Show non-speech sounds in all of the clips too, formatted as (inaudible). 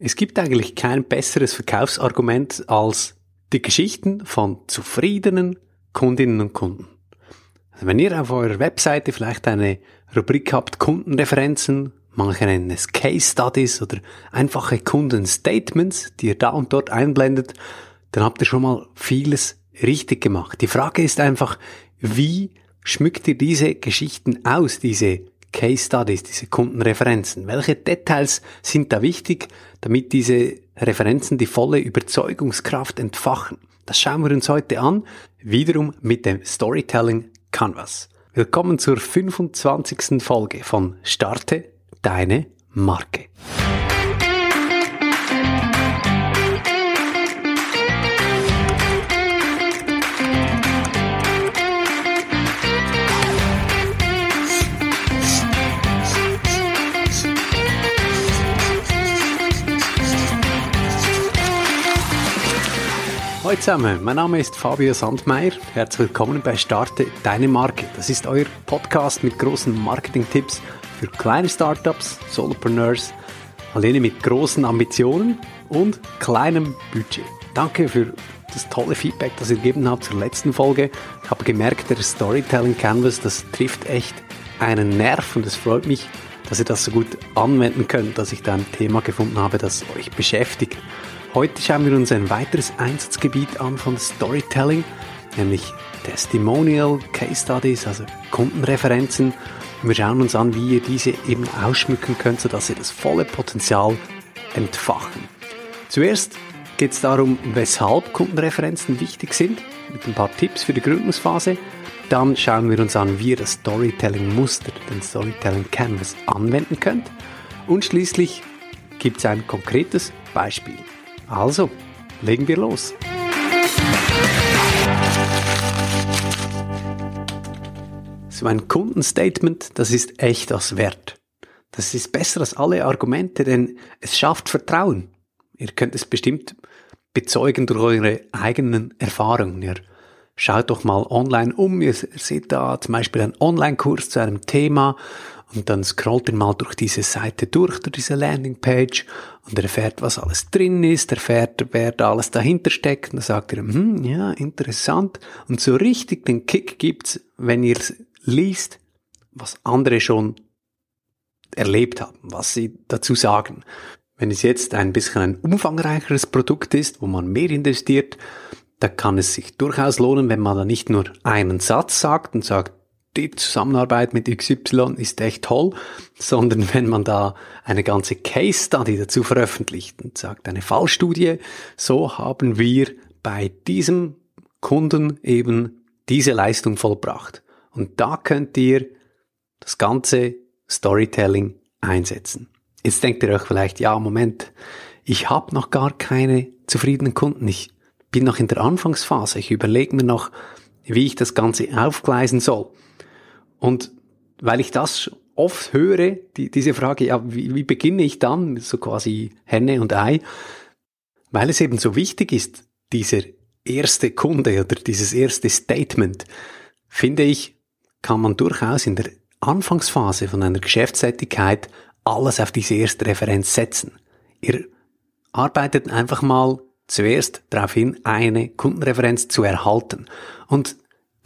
Es gibt eigentlich kein besseres Verkaufsargument als die Geschichten von zufriedenen Kundinnen und Kunden. Also wenn ihr auf eurer Webseite vielleicht eine Rubrik habt, Kundenreferenzen, manche nennen es Case Studies oder einfache Kundenstatements, die ihr da und dort einblendet, dann habt ihr schon mal vieles richtig gemacht. Die Frage ist einfach, wie schmückt ihr diese Geschichten aus, diese Case Studies, diese Kundenreferenzen? Welche Details sind da wichtig, damit diese Referenzen die volle Überzeugungskraft entfachen? Das schauen wir uns heute an, wiederum mit dem Storytelling Canvas. Willkommen zur 25. Folge von Starte deine Marke. Hallo zusammen, mein Name ist Fabio Sandmeier. Herzlich willkommen bei Starte Deine Marke. Das ist euer Podcast mit großen Marketing-Tipps für kleine Startups, Solopreneurs, alleine mit großen Ambitionen und kleinem Budget. Danke für das tolle Feedback, das ihr gegeben habt zur letzten Folge. Ich habe gemerkt, der Storytelling Canvas, das trifft echt einen Nerv und es freut mich, dass ihr das so gut anwenden könnt, dass ich da ein Thema gefunden habe, das euch beschäftigt. Heute schauen wir uns ein weiteres Einsatzgebiet an von Storytelling, nämlich Testimonial Case Studies, also Kundenreferenzen. Wir schauen uns an, wie ihr diese eben ausschmücken könnt, sodass ihr das volle Potenzial entfachen. Zuerst geht es darum, weshalb Kundenreferenzen wichtig sind, mit ein paar Tipps für die Gründungsphase. Dann schauen wir uns an, wie ihr das Storytelling-Muster, den Storytelling Canvas anwenden könnt. Und schließlich gibt es ein konkretes Beispiel. Also, legen wir los. So ein Kundenstatement, das ist echt was wert. Das ist besser als alle Argumente, denn es schafft Vertrauen. Ihr könnt es bestimmt bezeugen durch eure eigenen Erfahrungen. Ihr schaut doch mal online um, ihr seht da zum Beispiel einen Online-Kurs zu einem Thema und dann scrollt ihr mal durch diese Seite durch, durch diese Landingpage und erfährt, was alles drin ist, erfährt, wer da alles dahinter steckt und dann sagt ihr, hm, ja, interessant. Und so richtig den Kick gibt's, wenn ihr liest, was andere schon erlebt haben, was sie dazu sagen. Wenn es jetzt ein bisschen ein umfangreicheres Produkt ist, wo man mehr investiert, da kann es sich durchaus lohnen, wenn man da nicht nur einen Satz sagt und sagt, die Zusammenarbeit mit XY ist echt toll, sondern wenn man da eine ganze Case Study dazu veröffentlicht und sagt, eine Fallstudie, so haben wir bei diesem Kunden eben diese Leistung vollbracht. Und da könnt ihr das ganze Storytelling einsetzen. Jetzt denkt ihr euch vielleicht, ja, Moment, ich habe noch gar keine zufriedenen Kunden. Ich bin noch in der Anfangsphase. Ich überlege mir noch, wie ich das Ganze aufgleisen soll. Und weil ich das oft höre, die, diese Frage, ja, wie, wie beginne ich dann, so quasi Henne und Ei, weil es eben so wichtig ist, dieser erste Kunde oder dieses erste Statement, finde ich, kann man durchaus in der Anfangsphase von einer Geschäftstätigkeit alles auf diese erste Referenz setzen. Ihr arbeitet einfach mal zuerst darauf hin, eine Kundenreferenz zu erhalten. Und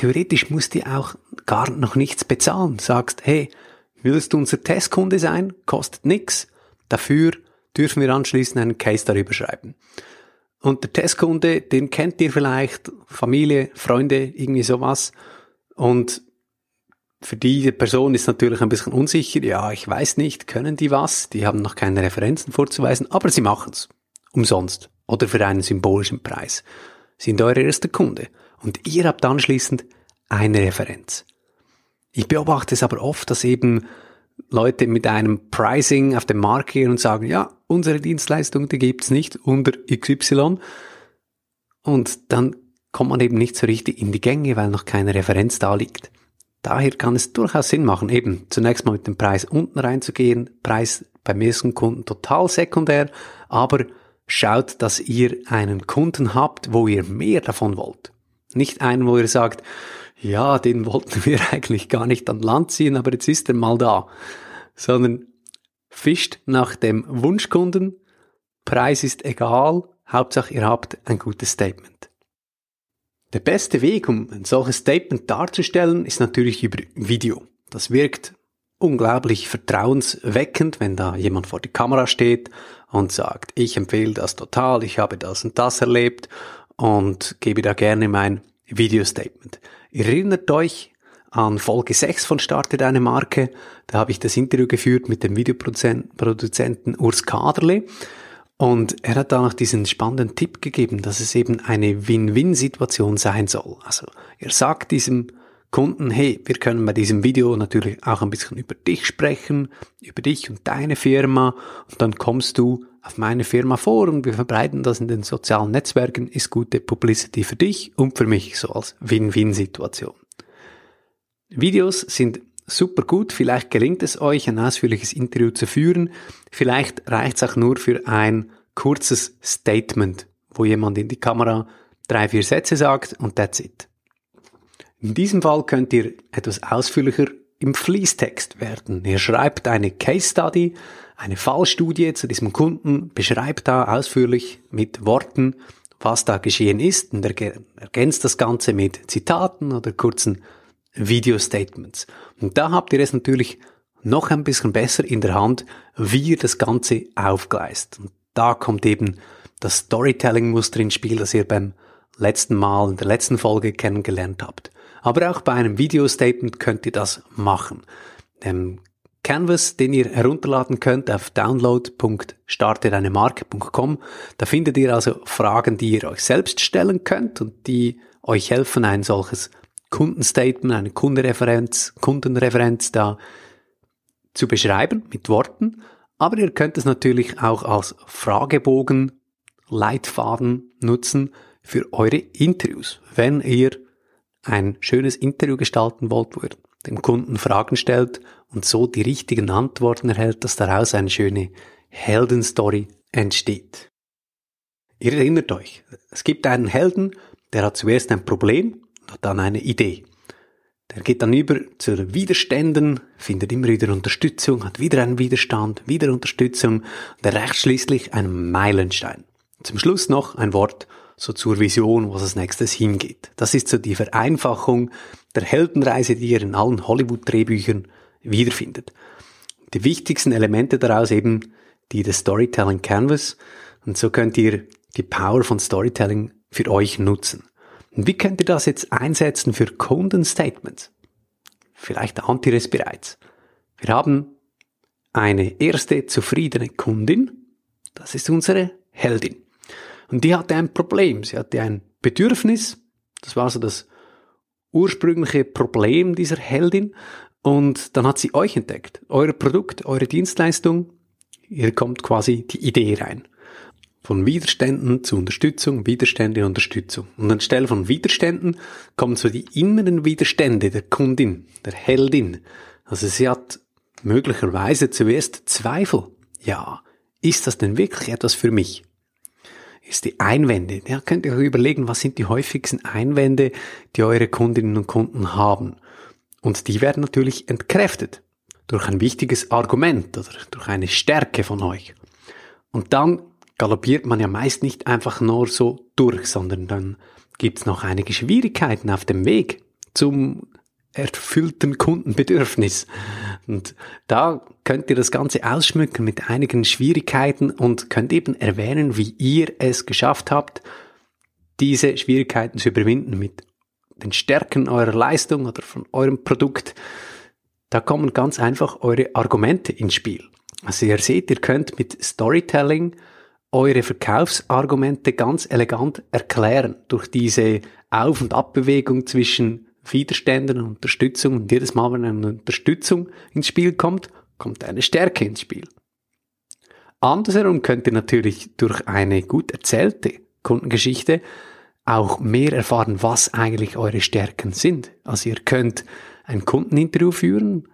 theoretisch musst du auch gar noch nichts bezahlen. Sagst, hey, willst du unser Testkunde sein? Kostet nix. Dafür dürfen wir anschließend einen Case darüber schreiben. Und der Testkunde, den kennt ihr vielleicht, Familie, Freunde, irgendwie sowas. Und für diese Person ist natürlich ein bisschen unsicher. Ja, ich weiß nicht, können die was? Die haben noch keine Referenzen vorzuweisen, aber sie machen's. Umsonst. Oder für einen symbolischen Preis. Sind eure erste Kunde und ihr habt anschließend eine Referenz. Ich beobachte es aber oft, dass eben Leute mit einem Pricing auf den Markt gehen und sagen, ja, unsere Dienstleistung, die gibt's nicht unter XY. Und dann kommt man eben nicht so richtig in die Gänge, weil noch keine Referenz da liegt. Daher kann es durchaus Sinn machen, eben zunächst mal mit dem Preis unten reinzugehen, Preis beim ersten Kunden total sekundär, aber schaut, dass ihr einen Kunden habt, wo ihr mehr davon wollt. Nicht einen, wo ihr sagt, ja, den (laughs) wollten wir eigentlich gar nicht an Land ziehen, aber jetzt ist er mal da. Sondern fischt nach dem Wunschkunden, Preis ist egal, Hauptsache ihr habt ein gutes Statement. Der beste Weg, um ein solches Statement darzustellen, ist natürlich über Video. Das wirkt unglaublich vertrauensweckend, wenn da jemand vor die Kamera steht und sagt, ich empfehle das total, ich habe das und das erlebt und gebe da gerne mein Video-Statement. Erinnert euch an Folge 6 von Starte deine Marke. Da habe ich das Interview geführt mit dem Videoproduzenten Urs Kaderle. Und er hat da noch diesen spannenden Tipp gegeben, dass es eben eine Win-Win-Situation sein soll. Also er sagt diesem Kunden, hey, wir können bei diesem Video natürlich auch ein bisschen über dich sprechen, über dich und deine Firma und dann kommst du auf meine Firma vor und wir verbreiten das in den sozialen Netzwerken, ist gute Publicity für dich und für mich, so als Win-Win-Situation. Videos sind super gut, vielleicht gelingt es euch, ein ausführliches Interview zu führen, vielleicht reicht es auch nur für ein kurzes Statement, wo jemand in die Kamera drei, vier Sätze sagt und that's it. In diesem Fall könnt ihr etwas ausführlicher im Fließtext werden. Ihr schreibt eine Case Study, eine Fallstudie zu diesem Kunden, beschreibt da ausführlich mit Worten, was da geschehen ist und ergänzt das Ganze mit Zitaten oder kurzen Video-Statements. Und da habt ihr es natürlich noch ein bisschen besser in der Hand, wie ihr das Ganze aufgleist. Und da kommt eben das Storytelling-Muster ins Spiel, das ihr beim letzten Mal, in der letzten Folge kennengelernt habt. Aber auch bei einem Video-Statement könnt ihr das machen. Dem Canvas, den ihr herunterladen könnt auf download.startedeinemarke.com. Da findet ihr also Fragen, die ihr euch selbst stellen könnt und die euch helfen, ein solches Kundenstatement, eine Kundenreferenz, Kundenreferenz da zu beschreiben mit Worten. Aber ihr könnt es natürlich auch als Fragebogen, Leitfaden nutzen für eure Interviews. Wenn ihr ein schönes Interview gestalten wollt, wo ihr dem Kunden Fragen stellt und so die richtigen Antworten erhält, dass daraus eine schöne Heldenstory entsteht. Ihr erinnert euch, es gibt einen Helden, der hat zuerst ein Problem und hat dann eine Idee. Der geht dann über zu Widerständen, findet immer wieder Unterstützung, hat wieder einen Widerstand, wieder Unterstützung und erreicht schließlich einen Meilenstein. Zum Schluss noch ein Wort so zur Vision, was als nächstes hingeht. Das ist so die Vereinfachung der Heldenreise, die ihr in allen Hollywood-Drehbüchern wiederfindet. Die wichtigsten Elemente daraus eben die des Storytelling Canvas und so könnt ihr die Power von Storytelling für euch nutzen. Und wie könnt ihr das jetzt einsetzen für Kundenstatements? Vielleicht ahnt ihr es bereits. Wir haben eine erste zufriedene Kundin. Das ist unsere Heldin. Und die hatte ein Problem. Sie hatte ein Bedürfnis. Das war so das ursprüngliche Problem dieser Heldin. Und dann hat sie euch entdeckt. Euer Produkt, eure Dienstleistung. Hier kommt quasi die Idee rein. Von Widerständen zu Unterstützung, Widerstände, Unterstützung. Und anstelle von Widerständen kommen so die inneren Widerstände der Kundin, der Heldin. Also sie hat möglicherweise zuerst Zweifel. Ja, ist das denn wirklich etwas für mich? ist die Einwände. Ja, könnt ihr euch überlegen, was sind die häufigsten Einwände, die eure Kundinnen und Kunden haben. Und die werden natürlich entkräftet durch ein wichtiges Argument oder durch eine Stärke von euch. Und dann galoppiert man ja meist nicht einfach nur so durch, sondern dann gibt's noch einige Schwierigkeiten auf dem Weg zum erfüllten Kundenbedürfnis. Und da könnt ihr das Ganze ausschmücken mit einigen Schwierigkeiten und könnt eben erwähnen, wie ihr es geschafft habt, diese Schwierigkeiten zu überwinden mit den Stärken eurer Leistung oder von eurem Produkt. Da kommen ganz einfach eure Argumente ins Spiel. Also ihr seht, ihr könnt mit Storytelling eure Verkaufsargumente ganz elegant erklären durch diese Auf- und Abbewegung zwischen Widerständen und Unterstützung. Und jedes Mal, wenn eine Unterstützung ins Spiel kommt, kommt eine Stärke ins Spiel. Andersherum könnt ihr natürlich durch eine gut erzählte Kundengeschichte auch mehr erfahren, was eigentlich eure Stärken sind. Also ihr könnt ein Kundeninterview führen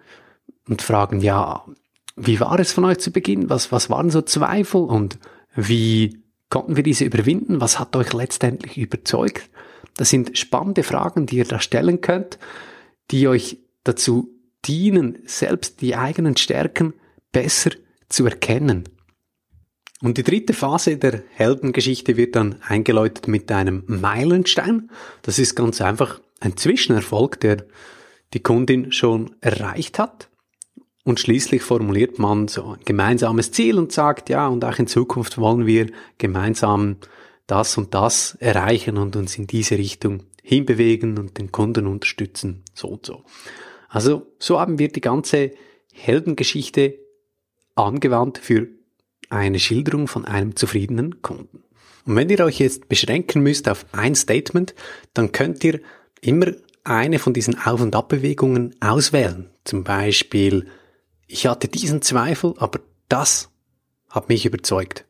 und fragen, ja, wie war es von euch zu Beginn? Was, was waren so Zweifel und wie konnten wir diese überwinden? Was hat euch letztendlich überzeugt? Das sind spannende Fragen, die ihr da stellen könnt, die euch dazu dienen, selbst die eigenen Stärken besser zu erkennen. Und die dritte Phase der Heldengeschichte wird dann eingeläutet mit einem Meilenstein. Das ist ganz einfach ein Zwischenerfolg, der die Kundin schon erreicht hat. Und schließlich formuliert man so ein gemeinsames Ziel und sagt, ja, und auch in Zukunft wollen wir gemeinsam das und das erreichen und uns in diese Richtung hinbewegen und den Kunden unterstützen, so und so. Also so haben wir die ganze Heldengeschichte angewandt für eine Schilderung von einem zufriedenen Kunden. Und wenn ihr euch jetzt beschränken müsst auf ein Statement, dann könnt ihr immer eine von diesen Auf- und Abbewegungen auswählen. Zum Beispiel, ich hatte diesen Zweifel, aber das hat mich überzeugt.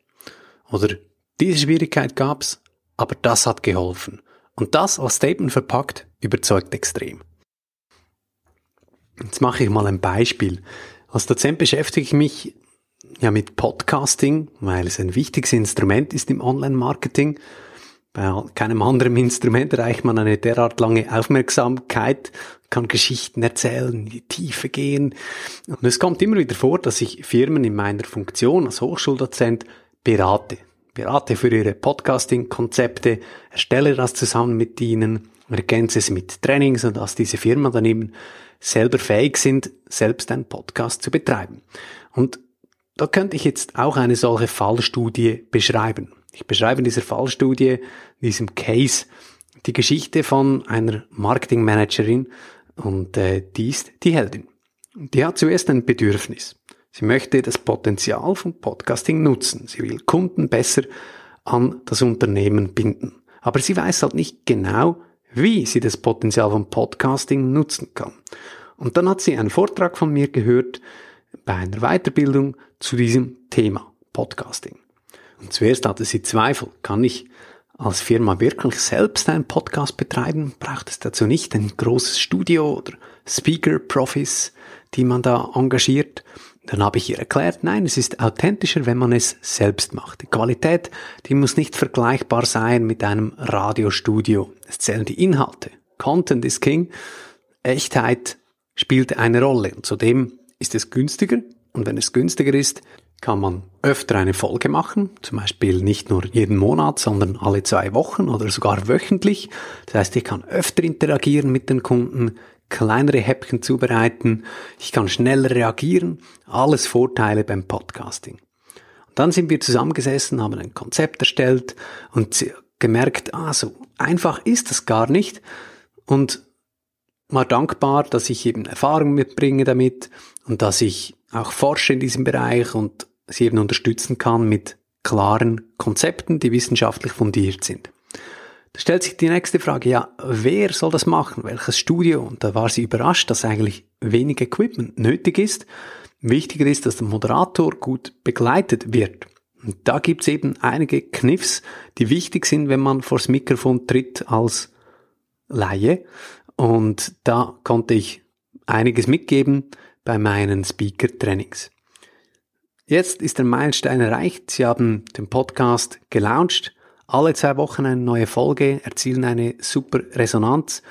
Oder diese Schwierigkeit gab's, aber das hat geholfen. Und das als Statement verpackt überzeugt extrem. Jetzt mache ich mal ein Beispiel. Als Dozent beschäftige ich mich ja mit Podcasting, weil es ein wichtiges Instrument ist im Online-Marketing. Bei keinem anderen (laughs) Instrument erreicht man eine derart lange Aufmerksamkeit, kann Geschichten erzählen, in die Tiefe gehen. Und es kommt immer wieder vor, dass ich Firmen in meiner Funktion als Hochschuldozent berate. Berate für ihre Podcasting-Konzepte, erstelle das zusammen mit ihnen, ergänze es mit Trainings und dass diese Firmen dann eben selber fähig sind, selbst einen Podcast zu betreiben. Und da könnte ich jetzt auch eine solche Fallstudie beschreiben. Ich beschreibe in dieser Fallstudie, in diesem Case, die Geschichte von einer Marketingmanagerin und äh, die ist die Heldin. Die hat zuerst ein Bedürfnis. Sie möchte das Potenzial von Podcasting nutzen. Sie will Kunden besser an das Unternehmen binden. Aber sie weiß halt nicht genau, wie sie das Potenzial von Podcasting nutzen kann. Und dann hat sie einen Vortrag von mir gehört bei einer Weiterbildung zu diesem Thema Podcasting. Und zuerst hatte sie Zweifel, kann ich als Firma wirklich selbst einen Podcast betreiben? Braucht es dazu nicht ein großes Studio oder Speaker-Profis, die man da engagiert? Dann habe ich ihr erklärt, nein, es ist authentischer, wenn man es selbst macht. Die Qualität, die muss nicht vergleichbar sein mit einem Radiostudio. Es zählen die Inhalte. Content is King. Echtheit spielt eine Rolle. Und zudem ist es günstiger. Und wenn es günstiger ist, kann man öfter eine Folge machen, zum Beispiel nicht nur jeden Monat, sondern alle zwei Wochen oder sogar wöchentlich. Das heißt, ich kann öfter interagieren mit den Kunden, kleinere Häppchen zubereiten, ich kann schneller reagieren, alles Vorteile beim Podcasting. Und dann sind wir zusammengesessen, haben ein Konzept erstellt und gemerkt, ah, so einfach ist das gar nicht und war dankbar, dass ich eben Erfahrung mitbringe damit und dass ich auch forsche in diesem Bereich und sie eben unterstützen kann mit klaren Konzepten, die wissenschaftlich fundiert sind. Da stellt sich die nächste Frage, ja, wer soll das machen? Welches Studio? Und da war sie überrascht, dass eigentlich wenig Equipment nötig ist. Wichtiger ist, dass der Moderator gut begleitet wird. Und da gibt's eben einige Kniffs, die wichtig sind, wenn man vors Mikrofon tritt als Laie. Und da konnte ich einiges mitgeben bei meinen Speaker-Trainings. Jetzt ist der Meilenstein erreicht. Sie haben den Podcast gelauncht. Alle zwei Wochen eine neue Folge, erzielen eine super Resonanz.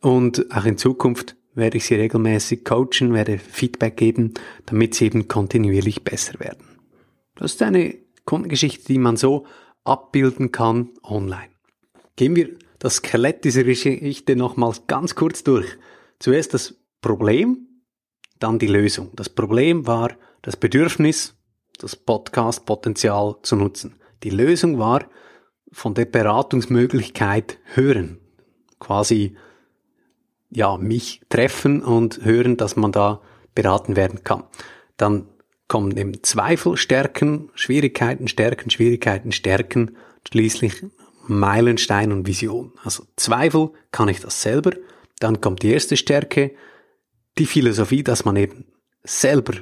Und auch in Zukunft werde ich Sie regelmäßig coachen, werde Feedback geben, damit Sie eben kontinuierlich besser werden. Das ist eine Kundengeschichte, die man so abbilden kann online. Gehen wir das Skelett dieser Geschichte nochmals ganz kurz durch. Zuerst das Problem, dann die Lösung. Das Problem war das Bedürfnis, das Podcast-Potenzial zu nutzen. Die Lösung war von der Beratungsmöglichkeit hören. Quasi, ja, mich treffen und hören, dass man da beraten werden kann. Dann kommen eben Zweifel stärken, Schwierigkeiten stärken, Schwierigkeiten stärken, schließlich Meilenstein und Vision. Also Zweifel, kann ich das selber? Dann kommt die erste Stärke, die Philosophie, dass man eben selber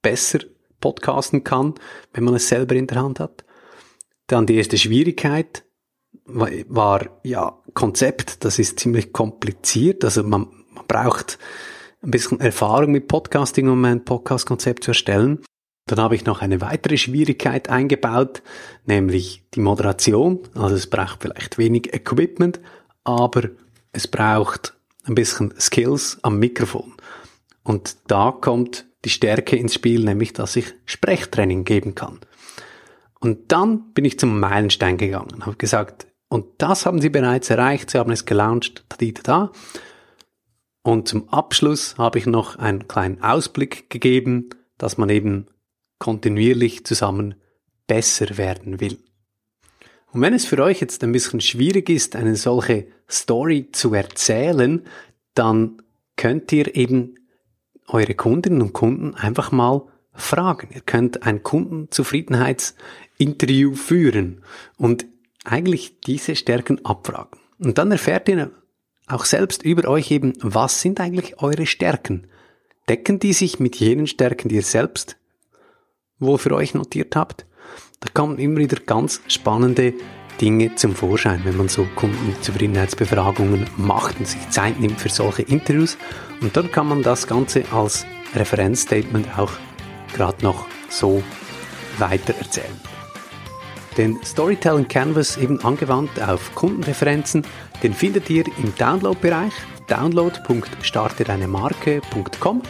besser podcasten kann, wenn man es selber in der Hand hat. Dann die erste Schwierigkeit war, ja, Konzept, das ist ziemlich kompliziert, also man, man braucht ein bisschen Erfahrung mit Podcasting, um ein Podcast-Konzept zu erstellen. Dann habe ich noch eine weitere Schwierigkeit eingebaut, nämlich die Moderation. Also es braucht vielleicht wenig Equipment, aber es braucht ein bisschen Skills am Mikrofon. Und da kommt die Stärke ins Spiel, nämlich dass ich Sprechtraining geben kann. Und dann bin ich zum Meilenstein gegangen und habe gesagt, und das haben sie bereits erreicht, sie haben es gelauncht, da, da, da. Und zum Abschluss habe ich noch einen kleinen Ausblick gegeben, dass man eben kontinuierlich zusammen besser werden will. Und wenn es für euch jetzt ein bisschen schwierig ist, eine solche Story zu erzählen, dann könnt ihr eben eure Kundinnen und Kunden einfach mal fragen. Ihr könnt ein Kundenzufriedenheitsinterview führen und eigentlich diese Stärken abfragen. Und dann erfährt ihr auch selbst über euch eben, was sind eigentlich eure Stärken? Decken die sich mit jenen Stärken, die ihr selbst wohl für euch notiert habt? Da kommen immer wieder ganz spannende Dinge zum Vorschein, wenn man so Kundenzufriedenheitsbefragungen macht und sich Zeit nimmt für solche Interviews. Und dann kann man das Ganze als Referenzstatement auch gerade noch so weiter erzählen. Den Storytelling Canvas eben angewandt auf Kundenreferenzen, den findet ihr im Download-Bereich download.startedeinemarke.com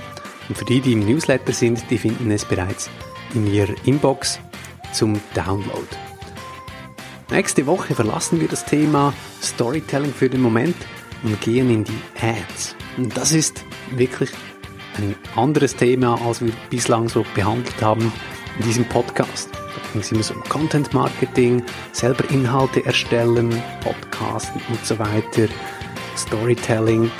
und für die, die im Newsletter sind, die finden es bereits in ihrer Inbox zum Download. Nächste Woche verlassen wir das Thema Storytelling für den Moment und gehen in die Ads. Und das ist wirklich ein anderes Thema, als wir bislang so behandelt haben in diesem Podcast. Da ging es immer so um Content Marketing, selber Inhalte erstellen, Podcasten und so weiter, Storytelling.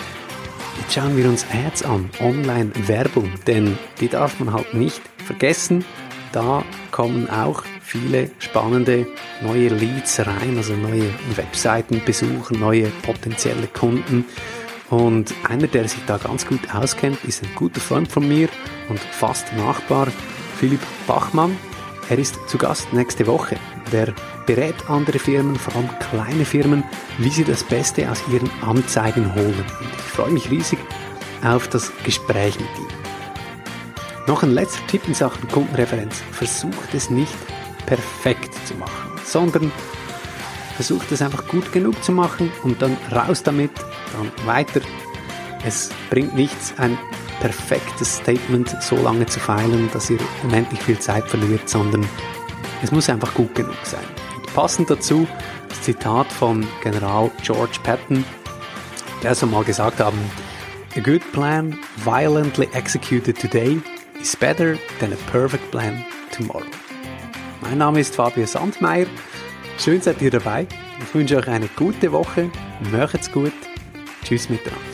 Jetzt schauen wir uns Ads an, Online-Werbung, denn die darf man halt nicht vergessen. Da kommen auch viele spannende neue Leads rein, also neue Webseitenbesucher, neue potenzielle Kunden. Und einer, der sich da ganz gut auskennt, ist ein guter Freund von mir und fast Nachbar, Philipp Bachmann. Er ist zu Gast nächste Woche. Der berät andere Firmen, vor allem kleine Firmen, wie sie das Beste aus ihren Anzeigen holen. Und ich freue mich riesig auf das Gespräch mit ihm. Noch ein letzter Tipp in Sachen Kundenreferenz. Versucht es nicht perfekt zu machen, sondern versucht es einfach gut genug zu machen und dann raus damit dann weiter. Es bringt nichts, ein perfektes Statement so lange zu feilen, dass ihr unendlich viel Zeit verliert, sondern es muss einfach gut genug sein. Und passend dazu das Zitat von General George Patton, der so mal gesagt haben, A good plan violently executed today is better than a perfect plan tomorrow. Mein Name ist Fabio Sandmeier. Schön seid ihr dabei. Ich wünsche euch eine gute Woche. Macht's gut. Tschüss miteinander.